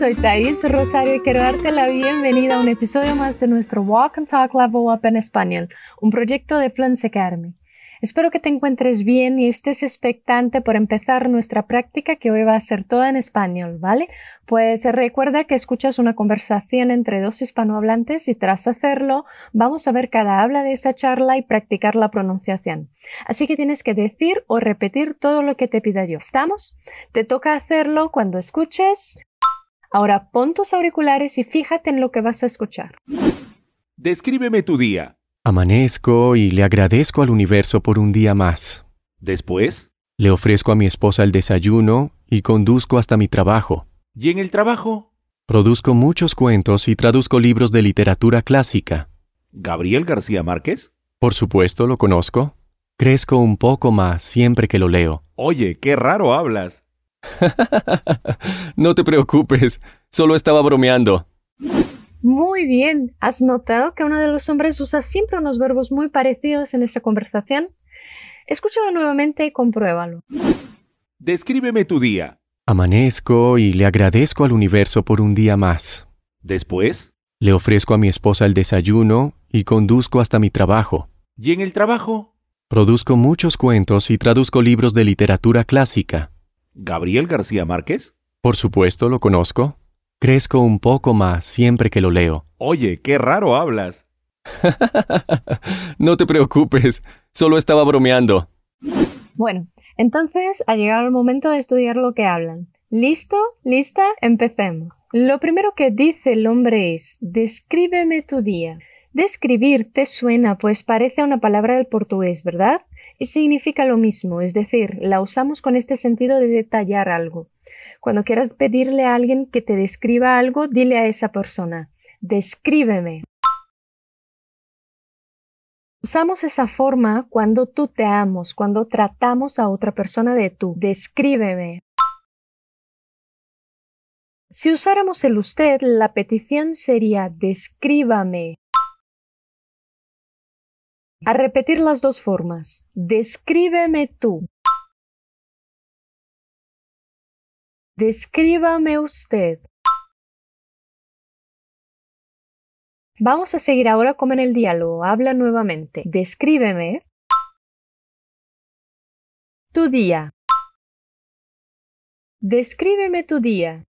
soy Thais Rosario y quiero darte la bienvenida a un episodio más de nuestro Walk and Talk Level Up en español, un proyecto de Fluency Academy. Espero que te encuentres bien y estés expectante por empezar nuestra práctica que hoy va a ser toda en español, ¿vale? Pues recuerda que escuchas una conversación entre dos hispanohablantes y tras hacerlo vamos a ver cada habla de esa charla y practicar la pronunciación. Así que tienes que decir o repetir todo lo que te pida yo. ¿Estamos? Te toca hacerlo cuando escuches. Ahora pon tus auriculares y fíjate en lo que vas a escuchar. Descríbeme tu día. Amanezco y le agradezco al universo por un día más. Después. Le ofrezco a mi esposa el desayuno y conduzco hasta mi trabajo. ¿Y en el trabajo? Produzco muchos cuentos y traduzco libros de literatura clásica. ¿Gabriel García Márquez? Por supuesto, lo conozco. Crezco un poco más siempre que lo leo. Oye, qué raro hablas. no te preocupes, solo estaba bromeando. Muy bien. ¿Has notado que uno de los hombres usa siempre unos verbos muy parecidos en esta conversación? Escúchalo nuevamente y compruébalo. Descríbeme tu día. Amanezco y le agradezco al universo por un día más. Después. Le ofrezco a mi esposa el desayuno y conduzco hasta mi trabajo. ¿Y en el trabajo? Produzco muchos cuentos y traduzco libros de literatura clásica. ¿Gabriel García Márquez? Por supuesto, lo conozco. Crezco un poco más siempre que lo leo. Oye, qué raro hablas. no te preocupes, solo estaba bromeando. Bueno, entonces ha llegado el momento de estudiar lo que hablan. ¿Listo? ¿Lista? Empecemos. Lo primero que dice el hombre es, descríbeme tu día. Describir te suena, pues parece una palabra del portugués, ¿verdad? Significa lo mismo, es decir, la usamos con este sentido de detallar algo. Cuando quieras pedirle a alguien que te describa algo, dile a esa persona, descríbeme. Usamos esa forma cuando tú te amos, cuando tratamos a otra persona de tú. Descríbeme. Si usáramos el usted, la petición sería descríbame. A repetir las dos formas. Descríbeme tú. Descríbame usted. Vamos a seguir ahora como en el diálogo. Habla nuevamente. Descríbeme tu día. Descríbeme tu día.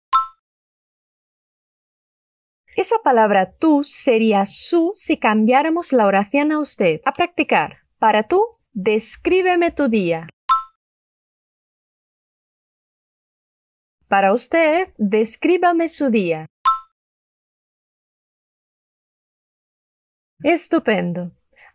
Esa palabra tú sería su si cambiáramos la oración a usted. A practicar. Para tú, descríbeme tu día. Para usted, descríbame su día. Estupendo.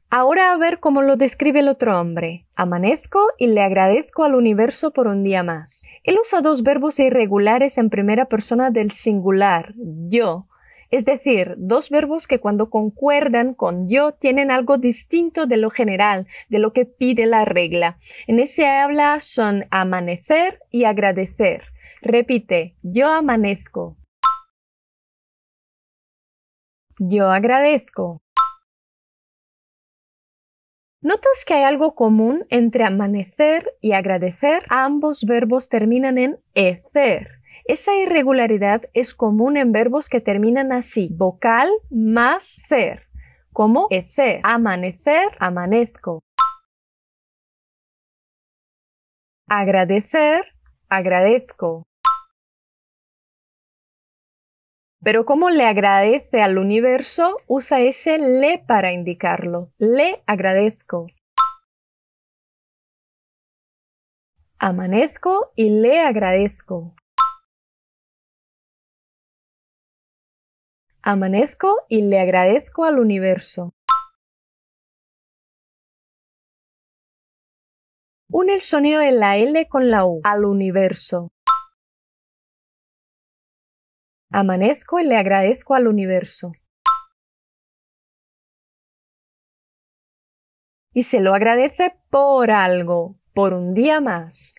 Ahora a ver cómo lo describe el otro hombre. Amanezco y le agradezco al universo por un día más. Él usa dos verbos irregulares en primera persona del singular, yo, es decir, dos verbos que cuando concuerdan con yo tienen algo distinto de lo general, de lo que pide la regla. En ese habla son amanecer y agradecer. Repite, yo amanezco. Yo agradezco. ¿Notas que hay algo común entre amanecer y agradecer? Ambos verbos terminan en ecer. Esa irregularidad es común en verbos que terminan así, vocal más cer, como ecer, amanecer, amanezco. Agradecer, agradezco. Pero como le agradece al universo, usa ese le para indicarlo. Le agradezco. Amanezco y le agradezco. Amanezco y le agradezco al universo. Une el sonido de la L con la U al universo. Amanezco y le agradezco al universo. Y se lo agradece por algo, por un día más.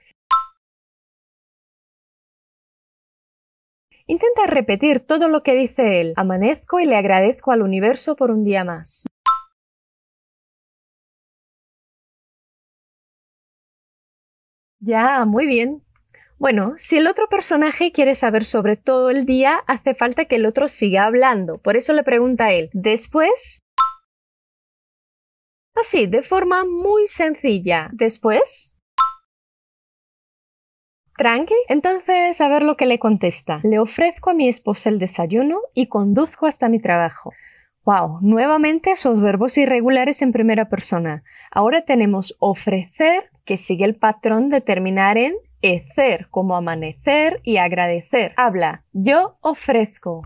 Intenta repetir todo lo que dice él. Amanezco y le agradezco al universo por un día más. Ya, muy bien. Bueno, si el otro personaje quiere saber sobre todo el día, hace falta que el otro siga hablando. Por eso le pregunta él, después... Así, de forma muy sencilla. Después... Tranqui. Entonces, a ver lo que le contesta. Le ofrezco a mi esposa el desayuno y conduzco hasta mi trabajo. Wow, nuevamente esos verbos irregulares en primera persona. Ahora tenemos ofrecer, que sigue el patrón de terminar en ecer, como amanecer y agradecer. Habla, yo ofrezco.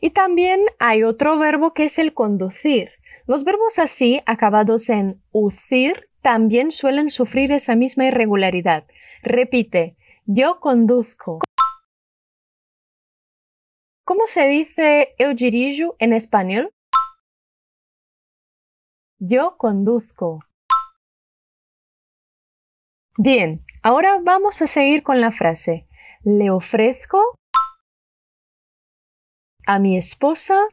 Y también hay otro verbo que es el conducir. Los verbos así, acabados en ucir, también suelen sufrir esa misma irregularidad. Repite, yo conduzco. ¿Cómo se dice eu dirijo en español? Yo conduzco. Bien, ahora vamos a seguir con la frase. Le ofrezco a mi esposa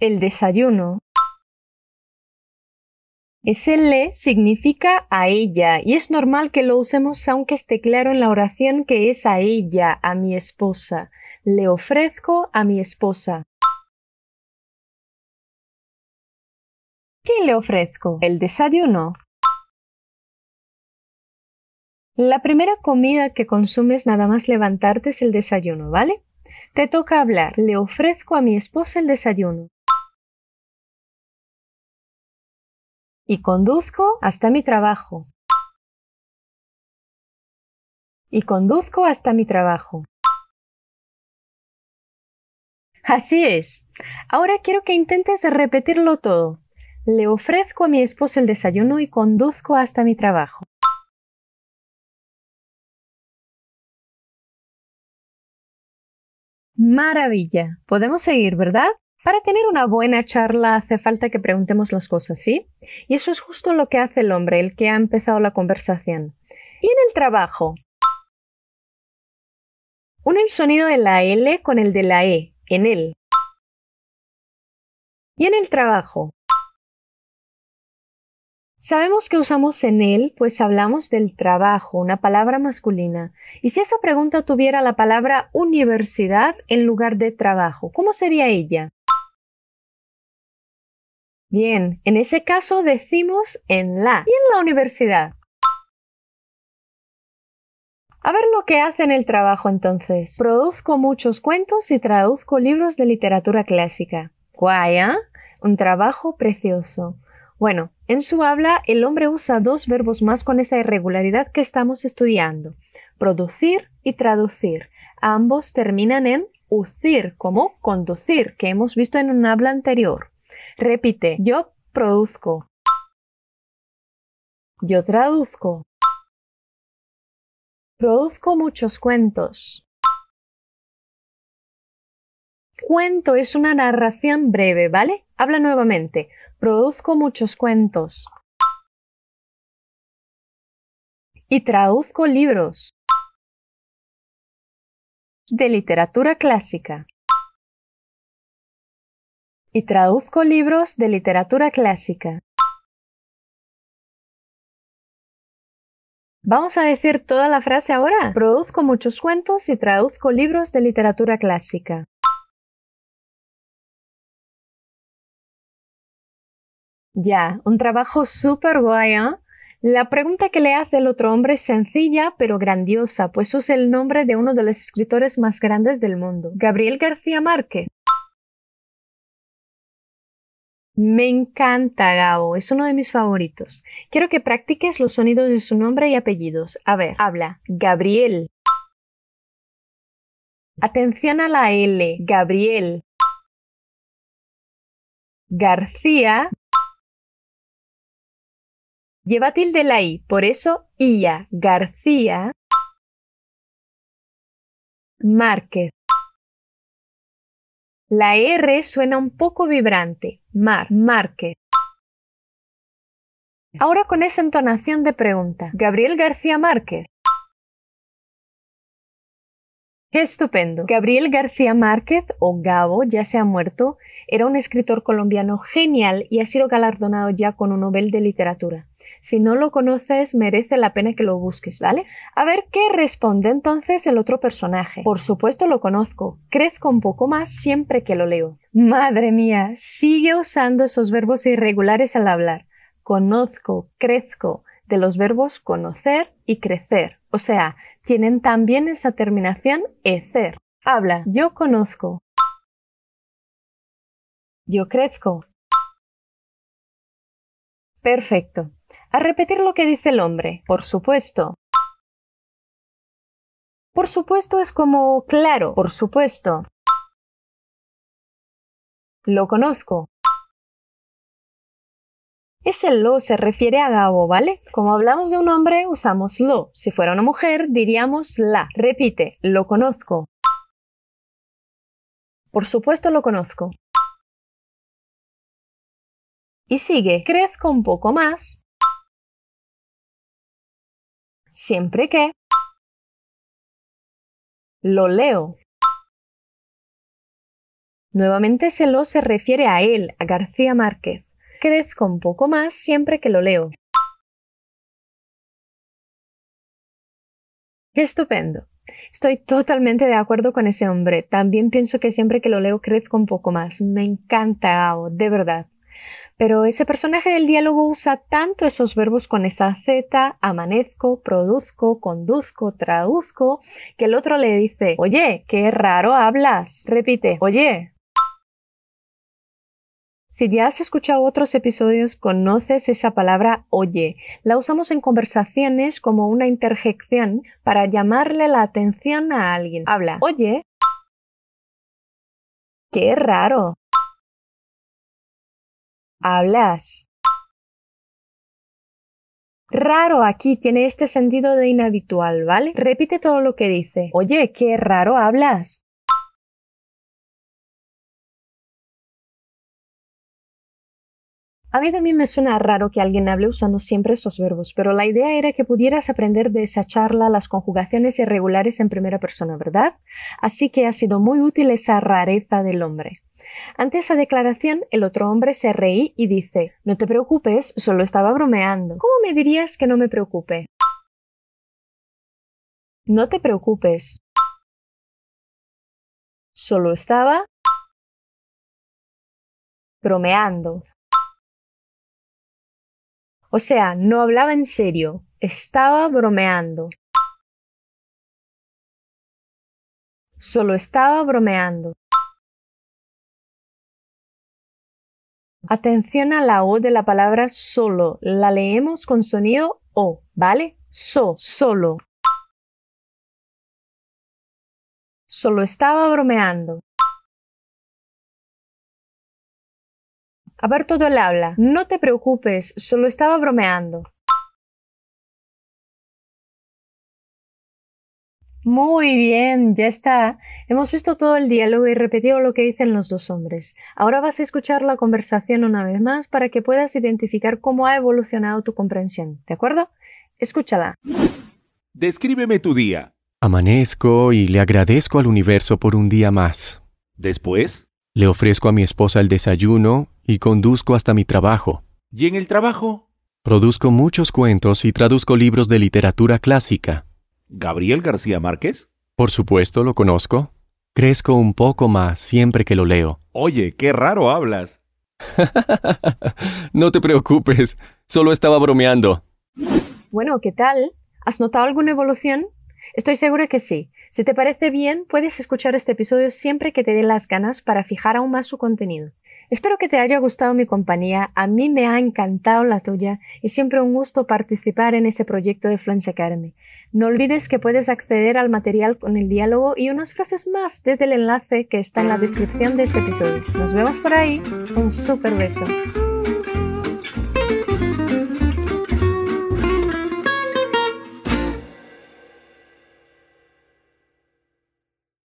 el desayuno. Le significa a ella y es normal que lo usemos aunque esté claro en la oración que es a ella, a mi esposa. Le ofrezco a mi esposa. ¿Qué le ofrezco? El desayuno. La primera comida que consumes nada más levantarte es el desayuno, ¿vale? Te toca hablar. Le ofrezco a mi esposa el desayuno. Y conduzco hasta mi trabajo. Y conduzco hasta mi trabajo. Así es. Ahora quiero que intentes repetirlo todo. Le ofrezco a mi esposa el desayuno y conduzco hasta mi trabajo. Maravilla. Podemos seguir, ¿verdad? Para tener una buena charla hace falta que preguntemos las cosas, ¿sí? Y eso es justo lo que hace el hombre, el que ha empezado la conversación. ¿Y en el trabajo? Une el sonido de la L con el de la E, en él. ¿Y en el trabajo? Sabemos que usamos en él, pues hablamos del trabajo, una palabra masculina. Y si esa pregunta tuviera la palabra universidad en lugar de trabajo, ¿cómo sería ella? Bien, en ese caso decimos en la y en la universidad. A ver lo que hace en el trabajo entonces. Produzco muchos cuentos y traduzco libros de literatura clásica. Guay, ¿eh? Un trabajo precioso. Bueno, en su habla el hombre usa dos verbos más con esa irregularidad que estamos estudiando, producir y traducir. Ambos terminan en ucir, como conducir, que hemos visto en un habla anterior. Repite, yo produzco. Yo traduzco. Produzco muchos cuentos. Cuento es una narración breve, ¿vale? Habla nuevamente. Produzco muchos cuentos. Y traduzco libros de literatura clásica. Y traduzco libros de literatura clásica. Vamos a decir toda la frase ahora. Produzco muchos cuentos y traduzco libros de literatura clásica. Ya, un trabajo súper guay, ¿eh? La pregunta que le hace el otro hombre es sencilla pero grandiosa, pues usa el nombre de uno de los escritores más grandes del mundo, Gabriel García Márquez. Me encanta Gabo, es uno de mis favoritos. Quiero que practiques los sonidos de su nombre y apellidos. A ver, habla. Gabriel. Atención a la L. Gabriel. García lleva tilde la I, por eso IA, García, Márquez. La R suena un poco vibrante, Mar, Márquez. Ahora con esa entonación de pregunta, Gabriel García Márquez. ¡Qué estupendo! Gabriel García Márquez, o Gabo, ya se ha muerto, era un escritor colombiano genial y ha sido galardonado ya con un Nobel de Literatura. Si no lo conoces, merece la pena que lo busques, ¿vale? A ver qué responde entonces el otro personaje. Por supuesto lo conozco. Crezco un poco más siempre que lo leo. Madre mía, sigue usando esos verbos irregulares al hablar. Conozco, crezco, de los verbos conocer y crecer. O sea, tienen también esa terminación ecer. Habla, yo conozco. Yo crezco. Perfecto. A repetir lo que dice el hombre. Por supuesto. Por supuesto es como claro, por supuesto. Lo conozco. Ese lo se refiere a Gabo, ¿vale? Como hablamos de un hombre, usamos lo. Si fuera una mujer, diríamos la. Repite, lo conozco. Por supuesto lo conozco. Y sigue, crezco un poco más siempre que lo leo. Nuevamente ese lo se refiere a él, a García Márquez. Crezco un poco más siempre que lo leo. ¡Qué estupendo! Estoy totalmente de acuerdo con ese hombre. También pienso que siempre que lo leo crezco un poco más. Me encanta de verdad. Pero ese personaje del diálogo usa tanto esos verbos con esa Z, amanezco, produzco, conduzco, traduzco, que el otro le dice, oye, qué raro hablas. Repite, oye. Si ya has escuchado otros episodios, conoces esa palabra oye. La usamos en conversaciones como una interjección para llamarle la atención a alguien. Habla, oye. Qué raro hablas. Raro aquí tiene este sentido de inhabitual, ¿vale? Repite todo lo que dice. Oye, qué raro hablas. A mí también me suena raro que alguien hable usando siempre esos verbos, pero la idea era que pudieras aprender de esa charla las conjugaciones irregulares en primera persona, ¿verdad? Así que ha sido muy útil esa rareza del hombre. Ante esa declaración, el otro hombre se reí y dice No te preocupes, solo estaba bromeando. ¿Cómo me dirías que no me preocupe? No te preocupes. Solo estaba bromeando. O sea, no hablaba en serio, estaba bromeando. Solo estaba bromeando. Atención a la O de la palabra solo. La leemos con sonido O, ¿vale? So, solo. Solo estaba bromeando. A ver todo el habla. No te preocupes, solo estaba bromeando. Muy bien, ya está. Hemos visto todo el diálogo y repetido lo que dicen los dos hombres. Ahora vas a escuchar la conversación una vez más para que puedas identificar cómo ha evolucionado tu comprensión. ¿De acuerdo? Escúchala. Descríbeme tu día. Amanezco y le agradezco al universo por un día más. Después. Le ofrezco a mi esposa el desayuno y conduzco hasta mi trabajo. ¿Y en el trabajo? Produzco muchos cuentos y traduzco libros de literatura clásica. ¿Gabriel García Márquez? Por supuesto, lo conozco. Crezco un poco más siempre que lo leo. Oye, qué raro hablas. no te preocupes, solo estaba bromeando. Bueno, ¿qué tal? ¿Has notado alguna evolución? Estoy segura que sí. Si te parece bien, puedes escuchar este episodio siempre que te dé las ganas para fijar aún más su contenido. Espero que te haya gustado mi compañía, a mí me ha encantado la tuya y siempre un gusto participar en ese proyecto de Fluence Academy. No olvides que puedes acceder al material con el diálogo y unas frases más desde el enlace que está en la descripción de este episodio. Nos vemos por ahí. Un super beso.